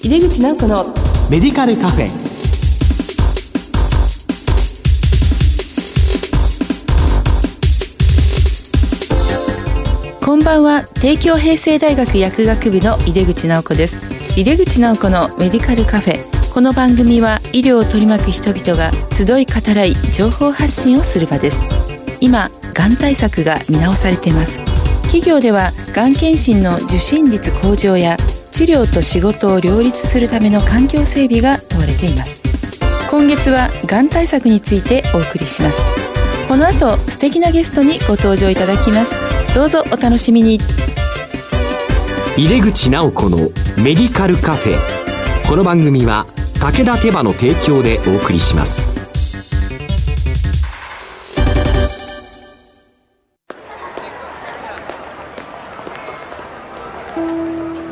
井出口直子のメディカルカフェ。こんばんは。帝京平成大学薬学部の井出口直子です。井出口直子のメディカルカフェ。この番組は医療を取り巻く人々が集い語らい情報発信をする場です。今がん対策が見直されています。企業ではがん検診の受診率向上や治療と仕事を両立するための環境整備が問われています。今月はがん対策についてお送りします。この後素敵なゲストにご登場いただきます。どうぞお楽しみに。入れ口直子のメディカルカフェ。この番組は武田手羽の提供でお送りします。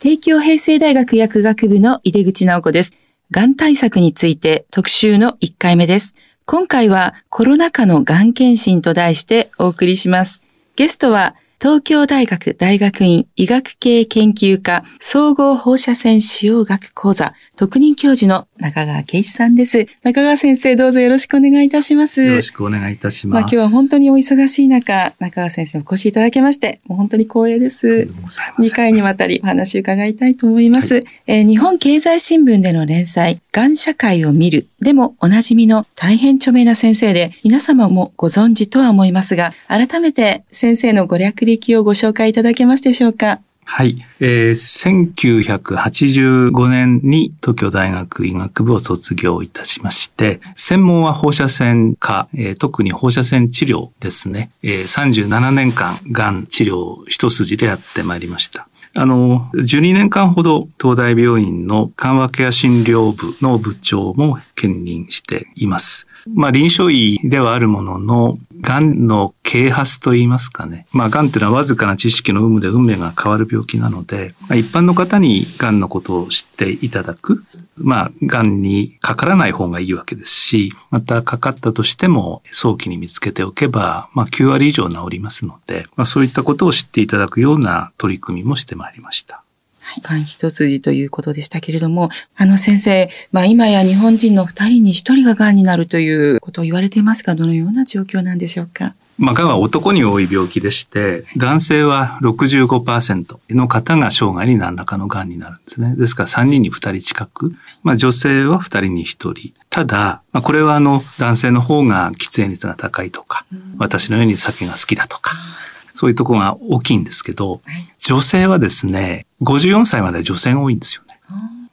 帝京平成大学薬学部の井出口直子です。がん対策について特集の1回目です。今回はコロナ禍のがん検診と題してお送りします。ゲストは東京大学大学院医学系研究科総合放射線使用学講座特任教授の中川圭一さんです。中川先生どうぞよろしくお願いいたします。よろしくお願いいたします。まあ今日は本当にお忙しい中、中川先生お越しいただきまして、もう本当に光栄です。2回にわたりお話を伺いたいと思います。はい、えー、日本経済新聞での連載、がん社会を見るでもおなじみの大変著名な先生で、皆様もご存知とは思いますが、改めて先生のご略歴をご紹介いただけますでしょうか？はい。えー、1985年に東京大学医学部を卒業いたしまして、専門は放射線科、えー、特に放射線治療ですね。えー、37年間、がん治療一筋でやってまいりました。あの、12年間ほど東大病院の緩和ケア診療部の部長も兼任しています。まあ、臨床医ではあるものの、癌の啓発といいますかね。まあ、癌っていうのはわずかな知識の有無で運命が変わる病気なので、まあ、一般の方に癌のことを知っていただく。まあ、癌にかからない方がいいわけですし、またかかったとしても早期に見つけておけば、まあ、9割以上治りますので、まあ、そういったことを知っていただくような取り組みもしてまいりました。がん一筋ということでしたけれども、あの先生、まあ今や日本人の二人に一人ががんになるということを言われていますが、どのような状況なんでしょうか？まあ、がんは男に多い病気でして、男性は65%の方が生涯に何らかのがんになるんですね。ですから3人に2人近く、まあ、女性は2人に1人。ただ、まあ、これはあの、男性の方が喫煙率が高いとか、私のように酒が好きだとか、そういうところが大きいんですけど、女性はですね、54歳まで女性が多いんですよね。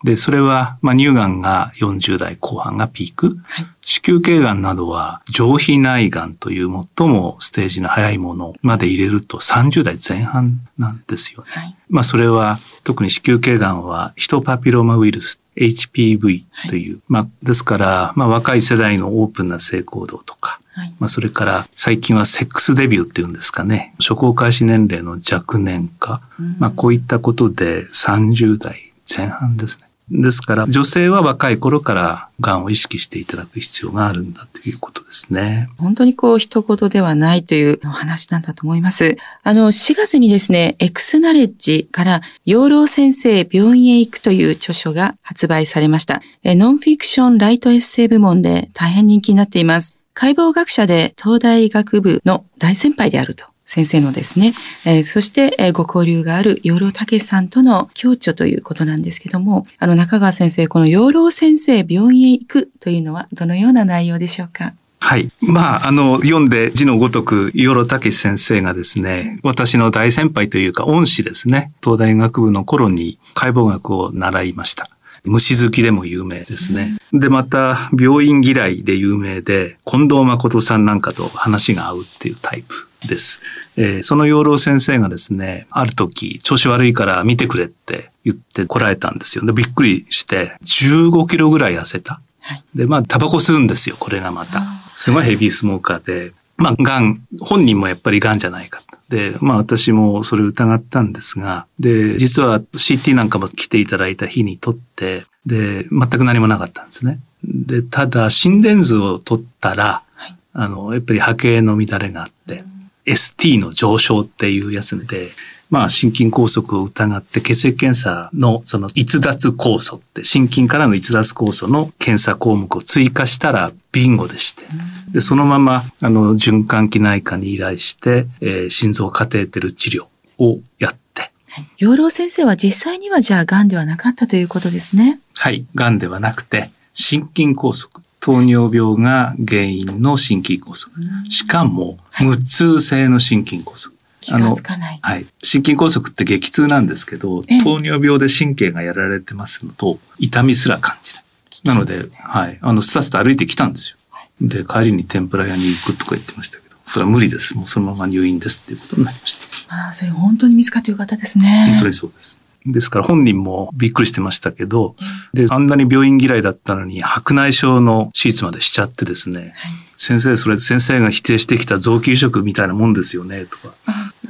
で、それは、まあ、乳がんが40代後半がピーク。はい、子宮頸がんなどは、上皮内がんという最もステージの早いものまで入れると30代前半なんですよね。はい、まあ、それは、特に子宮頸がんは、ヒトパピローマウイルス HPV という、はい、まあ、ですから、まあ、若い世代のオープンな性行動とか、はい、まあ、それから最近はセックスデビューっていうんですかね、初行開始年齢の若年化、うん、まあ、こういったことで30代前半ですね。ですから、女性は若い頃から癌を意識していただく必要があるんだということですね。本当にこう、一言ではないというお話なんだと思います。あの、4月にですね、エクスナレッジから養老先生病院へ行くという著書が発売されました。ノンフィクションライトエッセイ部門で大変人気になっています。解剖学者で東大医学部の大先輩であると先生のですね、えー、そして、えー、ご交流がある養老武さんとの共著ということなんですけども、あの中川先生、この養老先生病院へ行くというのはどのような内容でしょうか？はい。まあ、あの、読んで字のごとく、養老武先生がですね、私の大先輩というか恩師ですね、東大学部の頃に解剖学を習いました。虫好きでも有名ですね。で、また、病院嫌いで有名で、近藤誠さんなんかと話が合うっていうタイプです。えー、その養老先生がですね、ある時、調子悪いから見てくれって言って来られたんですよ。で、びっくりして、15キロぐらい痩せた。はい。で、まあ、タバコ吸うんですよ、これがまた。すごいヘビースモーカーで、まあ、ガン、本人もやっぱりガンじゃないかと。で、まあ、私もそれを疑ったんですが、で、実は CT なんかも来ていただいた日にとって、で、全く何もなかったんですね。で、ただ、心電図を取ったら、はい。あの、やっぱり波形の乱れがあって、ST の上昇っていうやつで、まあ、心筋梗塞を疑って血液検査のその逸脱酵素って、心筋からの逸脱酵素の検査項目を追加したらビンゴでして、で、そのまま、あの、循環器内科に依頼して、えー心臓カテーテル治療をやって、はい養老先生は実際にはじゃあ癌ではなかったということですね。はい、癌ではなくて、心筋梗塞。糖尿病が原因の心筋梗塞。しかも、無痛性の心筋梗塞。気がつかない。はい。心筋梗塞って激痛なんですけどええ、糖尿病で神経がやられてますのと、痛みすら感じない。なので、はい。あの、スタスタ歩いてきたんですよ。で、帰りに天ぷら屋に行くとか言ってましたけど、それは無理です。もうそのまま入院ですっていうことになりました。ああ、それ本当に見つかってよかったですね。本当にそうです。ですから本人もびっくりしてましたけど、で、あんなに病院嫌いだったのに白内障の手術までしちゃってですね、はい先生、それ先生が否定してきた臓器移植みたいなもんですよね、とか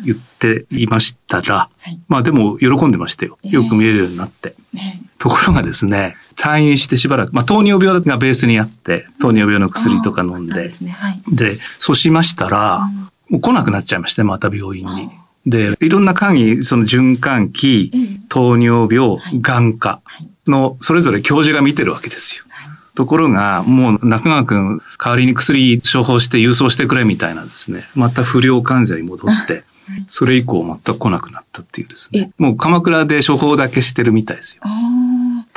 言っていましたら、はいまあでも喜んでましたよ。ええよく見えるようになって。ねところがですね、退院してしばらく、まあ糖尿病がベースにあって、糖尿病の薬とか飲んでで、すね。はい。で、そうしましたら、もう来なくなっちゃいまして、また病院に。で、いろんな間に、その循環器ええ、糖尿病はい、眼科はいの、それぞれ教授が見てるわけですよ。ところが、もう中川くん、代わりに薬処方して郵送してくれみたいなですね、また不良患者に戻って、それ以降全く来なくなったっていうですね。もう鎌倉で処方だけしてるみたいですよ。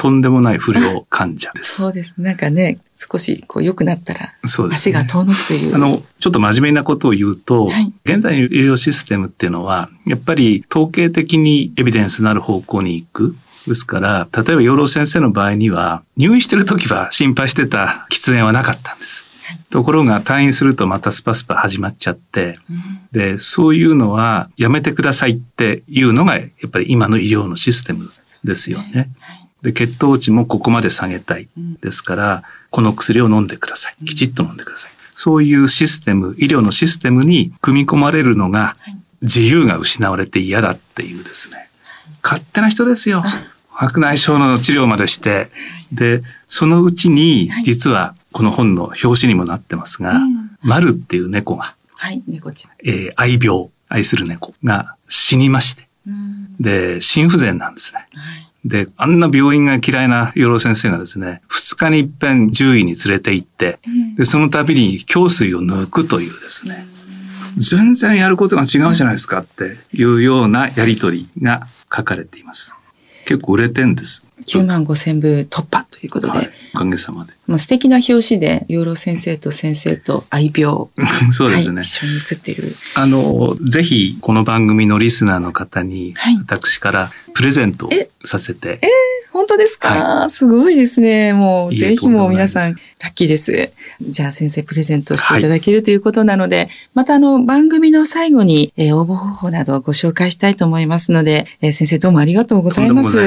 とんでもない不良患者です。そうです。なんかね、少しこう良くなったら、足が遠のくという。あの、ちょっと真面目なことを言うと、はい現在の医療システムっていうのは、やっぱり統計的にエビデンスのある方向に行く。ですから、例えば養老先生の場合には、入院してる時は心配してた喫煙はなかったんです。ところが退院するとまたスパスパ始まっちゃって、で、そういうのはやめてくださいっていうのが、やっぱり今の医療のシステムですよね。で、血糖値もここまで下げたい。ですから、この薬を飲んでください。きちっと飲んでください。そういうシステム、医療のシステムに組み込まれるのが、自由が失われて嫌だっていうですね。勝手な人ですよ。白内障の治療までして。で、そのうちにはい、実はこの本の表紙にもなってますがうん、マルっていう猫が、はい、猫ちゃん。えー愛病、愛する猫が死にまして。うんで、心不全なんですね。はい。で、あんな病院が嫌いな養老先生がですね、二日に一遍獣医に連れて行って、で、その度に胸水を抜くというですね、全然やることが違うじゃないですかっていうようなやりとりが書かれています。結構売れてんです。9万5千部突破ということで、はい。おかげさまで。もう素敵な表紙で、養老先生と先生と愛病。そうですねはい、一。緒に写っている。あの、ぜひ、この番組のリスナーの方にはい、私からプレゼントをさせて、本当ですか、すごいですね。もう、いえぜひもう皆さん、ラッキーです。じゃあ先生プレゼントしていただけるということなので、またあの、番組の最後に、えー応募方法などをご紹介したいと思いますので、えー先生どうもありがとうございます。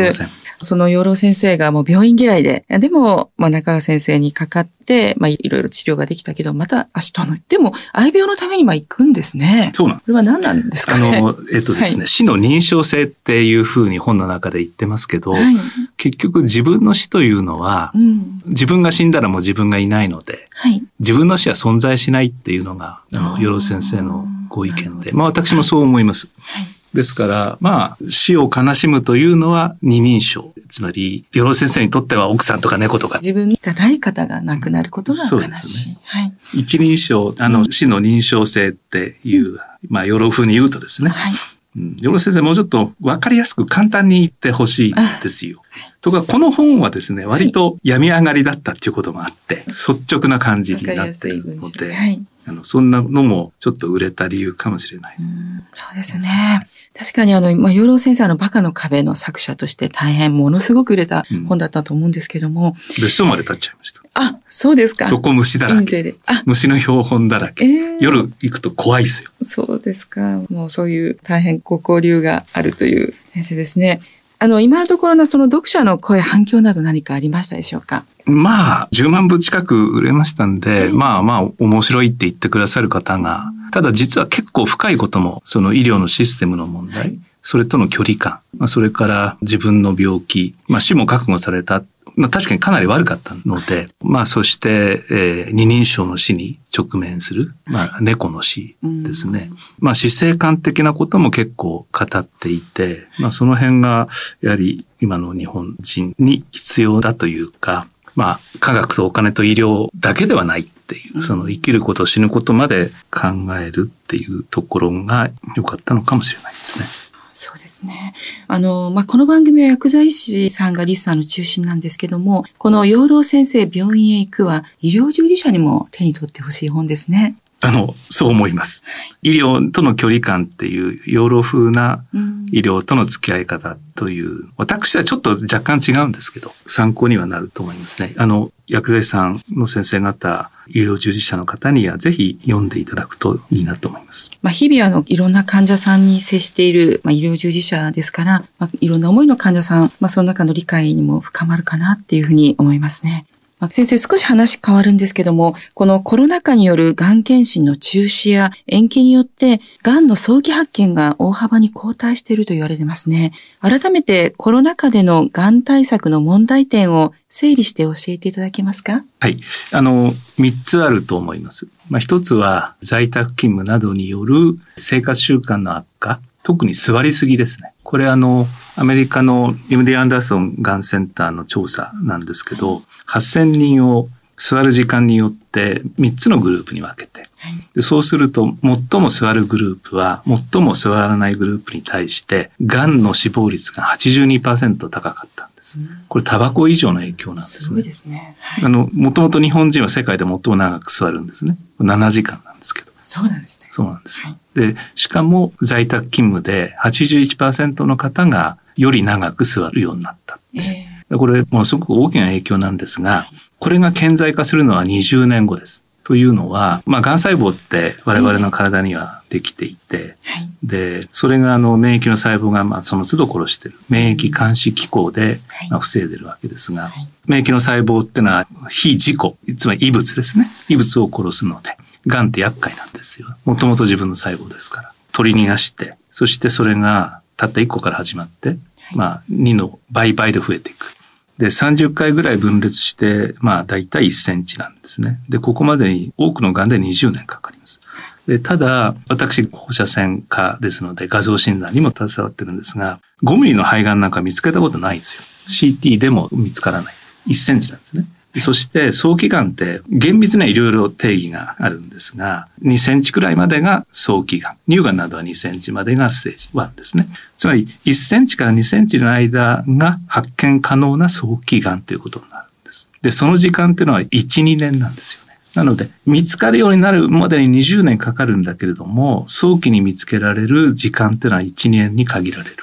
その養老先生がもう病院嫌いで、でも、まあ中川先生にかかって、まあいろいろ治療ができたけど、また足遠のい。でも、愛病のためには行くんですね。そうなんこれは何なんですあかね？の、えっとですね、はい死の認証性っていうふうに本の中で言ってますけど、はい。結局自分の死というのはう、ん。自分が死んだらもう自分がいないので、はい。自分の死は存在しないっていうのが、あの、あーよろ先生のご意見で、まあ私もそう思います。はい。ですから、まあ、死を悲しむというのは二人称。つまり、よろ先生にとっては奥さんとか猫とか、自分じゃない方が亡くなることが悲しい。ですねはい。一人称、あの、死の認証性っていう、まあ、よろ風に言うとですね、はい。うんよろ先生もうちょっと分かりやすく簡単に言ってほしいですよ。とか、この本はですね、割と病み上がりだったっていうこともあって、率直な感じになってい文章。ので、はい。あのそんなのもちょっと売れた理由かもしれない。うんそうですね。確かにあの、まあ、養老先生あの、バカの壁の作者として大変ものすごく売れた本だったと思うんですけども、別荘まで立っちゃいました。あ、そうですか。そこ虫だらけ。虫の標本だらけ。えー夜行くと怖いですよ。そうですか。もうそういう大変ご交流があるという先生ですね。あの、今のところのその読者の声、反響など何かありましたでしょうか？まあ、10万部近く売れましたんで、まあまあ、面白いって言ってくださる方が、ただ実は結構深いことも、その医療のシステムの問題、はい、それとの距離感、まあ、それから自分の病気、まあ死も覚悟されたまあ確かにかなり悪かったので、まあそして、えー、二人称の死に直面する、まあ猫の死ですね。まあ死生観的なことも結構語っていて、まあその辺がやはり今の日本人に必要だというか、まあ科学とお金と医療だけではないっていう、その生きること死ぬことまで考えるっていうところが良かったのかもしれないですね。そうですね。あの、まあ、この番組は薬剤師さんがリスナーの中心なんですけども、この養老先生病院へ行くは医療従事者にも手に取ってほしい本ですね。あの、そう思います。医療との距離感っていう養老風な医療との付き合い方という、私はちょっと若干違うんですけど、参考にはなると思いますね。あの、薬剤師さんの先生方、医療従事者の方にはぜひ読んでいただくといいなと思います。まあ、日々あの、いろんな患者さんに接している、まあ、医療従事者ですから、まあ、いろんな思いの患者さん、まあ、その中の理解にも深まるかなっていうふうに思いますね。先生、少し話変わるんですけども、このコロナ禍によるがん検診の中止や延期によって、がんの早期発見が大幅に後退していると言われてますね。改めてコロナ禍でのがん対策の問題点を整理して教えていただけますか？はい。あの、三つあると思います。まあ、一つは在宅勤務などによる生活習慣の悪化。特に座りすぎですね。これあの、アメリカの MD アンダーソンがんセンターの調査なんですけど、8000人を座る時間によって3つのグループに分けて、でそうすると最も座るグループは最も座らないグループに対してがんの死亡率が82%高かったんです。これタバコ以上の影響なんですね。すごいですね。はい、あの、もともと日本人は世界で最も長く座るんですね。7時間なんですけど。そうなんですね。そうなんです。はい、で、しかも在宅勤務で81%の方がより長く座るようになった。えー、これ、ものすごく大きな影響なんですが、これが顕在化するのは20年後です。というのは、まあ、癌細胞って我々の体にはできていて、はい、で、それがあの免疫の細胞がまあその都度殺してる。免疫監視機構でまあ防いでるわけですが、はい、免疫の細胞ってのは非自己、つまり異物ですね。異物を殺すので、癌って厄介なんですよ。もともと自分の細胞ですから。取り逃がして、そしてそれがたった1個から始まって、はい、まあ2の倍々で増えていく。で、30回ぐらい分裂して、まあ大体1センチなんですね。で、ここまでに多くの癌で20年かかります。で、ただ、私、放射線科ですので、画像診断にも携わってるんですが、5ミリの肺がんなんか見つけたことないんですよ。CT でも見つからない。1センチなんですね。そして早期がんって厳密にはいろいろ定義があるんですが、2センチくらいまでが早期がん。乳がんなどは2センチまでがステージ1ですね。つまり1センチから2センチの間が発見可能な早期がんということになるんです。で、その時間っていうのは1、2年なんですよ。なので、見つかるようになるまでに20年かかるんだけれども、早期に見つけられる時間っていうのは1、2年に限られる。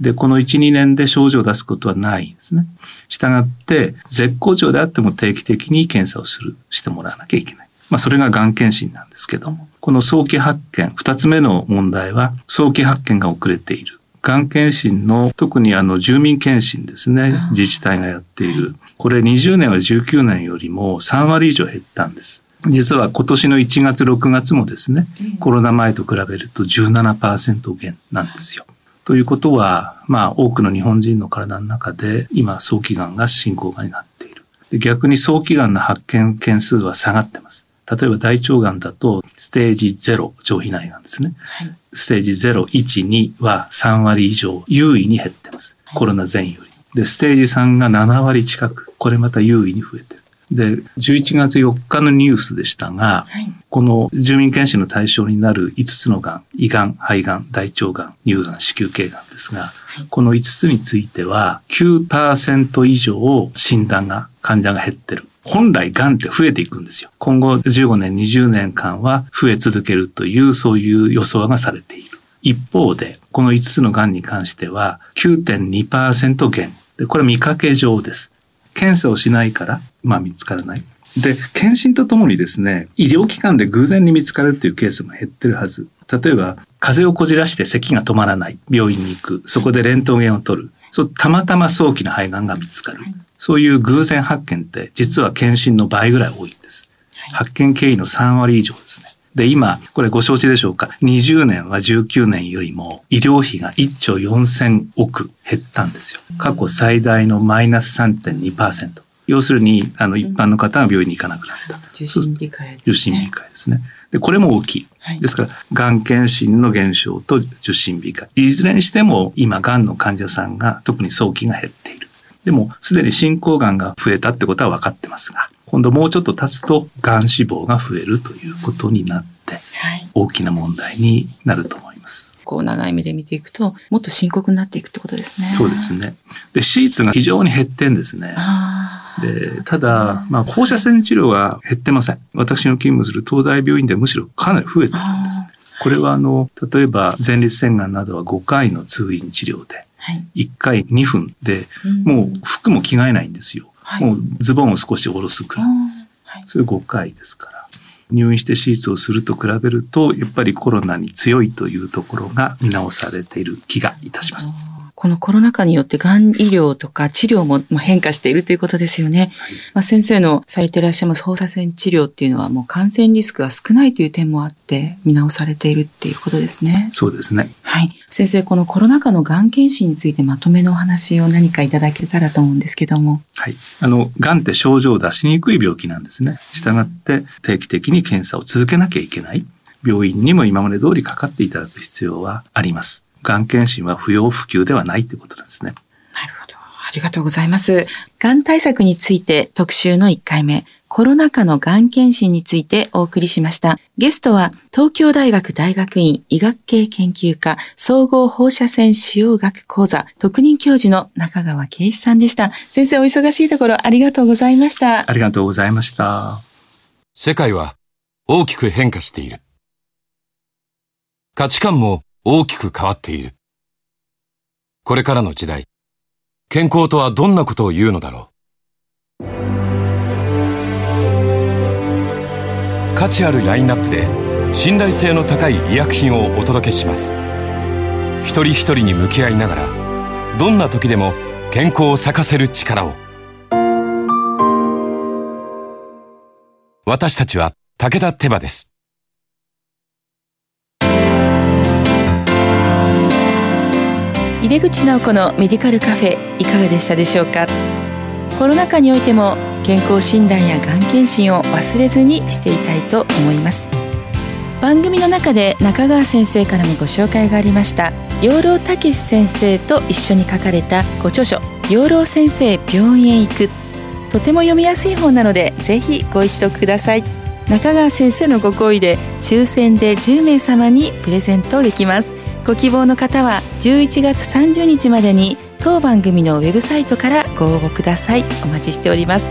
で、この1、2年で症状を出すことはないんですね。したがって、絶好調であっても定期的に検査をする、してもらわなきゃいけない。まあ、それががん検診なんですけども、この早期発見、二つ目の問題は、早期発見が遅れている。がん検診の、特にあの、住民検診ですね。自治体がやっている。これ20年は19年よりも3割以上減ったんです。実は今年の1月6月もですね、コロナ前と比べると17%減なんですよ。ということは、まあ多くの日本人の体の中で今早期がんが進行がになっている。で逆に早期がんの発見件数は下がってます。例えば大腸がんだとステージ0上皮内がんですね。はい、ステージ0、1、2は3割以上優位に減ってます。コロナ前より。で、ステージ3が7割近く、これまた優位に増えてる。で、11月4日のニュースでしたが、はい、この住民検診の対象になる5つのがん、胃がん、肺がん、大腸がん、乳がん、子宮頸がんですが、はい、この5つについては9%以上診断が、患者が減ってる。本来癌って増えていくんですよ。今後15年、20年間は増え続けるという、そういう予想がされている。一方で、この5つの癌に関しては9.2%減。で、これ見かけ上です。検査をしないから、まあ見つからない。で、検診とともにですね、医療機関で偶然に見つかるっていうケースも減ってるはず。例えば、風邪をこじらして咳が止まらない。病院に行く。そこでレントゲンを取る。そうたまたま早期の肺がんが見つかる。そういう偶然発見って実は検診の倍ぐらい多いんです。発見経緯の3割以上ですね。で、今、これご承知でしょうか？20年は19年よりも医療費が1兆4000億減ったんですよ。過去最大のマイナス3.2%。要するに、あの、一般の方が病院に行かなくなった。受診控え、ね、受診控えですね。で、これも大きい。はい、ですから、がん検診の減少と受診控え。いずれにしても、今、がんの患者さんが特に早期が減っている。でも、すでに進行がんが増えたってことは分かってますが、今度もうちょっと経つと、がん死亡が増えるということになって、大きな問題になると思います。こう長い目で見ていくと、もっと深刻になっていくってことですね。そうですね。で、手術が非常に減ってんですね。で、ただ、まあ、放射線治療は減ってません。私の勤務する東大病院ではむしろかなり増えてるんですね。これはあの、例えば前立腺がんなどは5回の通院治療で、1回2分で、もう服も着替えないんですよ。もうズボンを少し下ろすくらい。それ5回ですから。入院して手術をすると比べると、やっぱりコロナに強いというところが見直されている気がいたします。このコロナ禍によってがん医療とか治療も変化しているということですよね。はい、まあ、先生のされていらっしゃいます放射線治療っていうのはもう感染リスクが少ないという点もあって見直されているっていうことですね。そうですね。はい。先生、このコロナ禍のがん検診についてまとめのお話を何かいただけたらと思うんですけども。はい。あの、がんって症状を出しにくい病気なんですね。したがって定期的に検査を続けなきゃいけない。病院にも今まで通りかかっていただく必要はあります。がん検診は不要不急ではないということなんですね。なるほど。ありがとうございます。がん対策について特集の1回目、コロナ禍のがん検診についてお送りしました。ゲストは東京大学大学院医学系研究科総合放射線使用学講座特任教授の中川圭一さんでした。先生お忙しいところありがとうございました。ありがとうございました。世界は大きく変化している。価値観も大きく変わっている。これからの時代、健康とはどんなことを言うのだろう。価値あるラインナップで信頼性の高い医薬品をお届けします。一人一人に向き合いながら、どんな時でも健康を咲かせる力を。私たちは武田手羽です。井出口直子のメディカルカフェいかがでしたでしょうか？コロナ禍においても健康診断やがん検診を忘れずにしていたいと思います。番組の中で中川先生からもご紹介がありました養老たけし先生と一緒に書かれたご著書養老先生病院へ行く。とても読みやすい本なのでぜひご一読ください。中川先生のご好意で抽選で10名様にプレゼントできます。ご希望の方は11月30日までに当番組のウェブサイトからご応募ください。お待ちしております。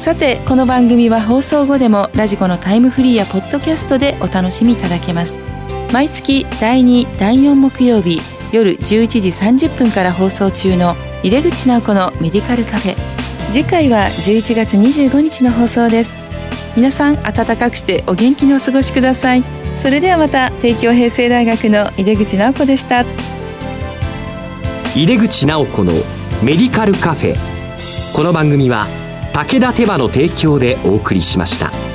さてこの番組は放送後でもラジコのタイムフリーやポッドキャストでお楽しみいただけます。毎月第2第4木曜日夜11時30分から放送中の井出口直子のメディカルカフェ。次回は11月25日の放送です。皆さん暖かくしてお元気にお過ごしください。それではまた帝京平成大学の井出口直子でした井出口直子のメディカルカフェこの番組は武田手羽の提供でお送りしました。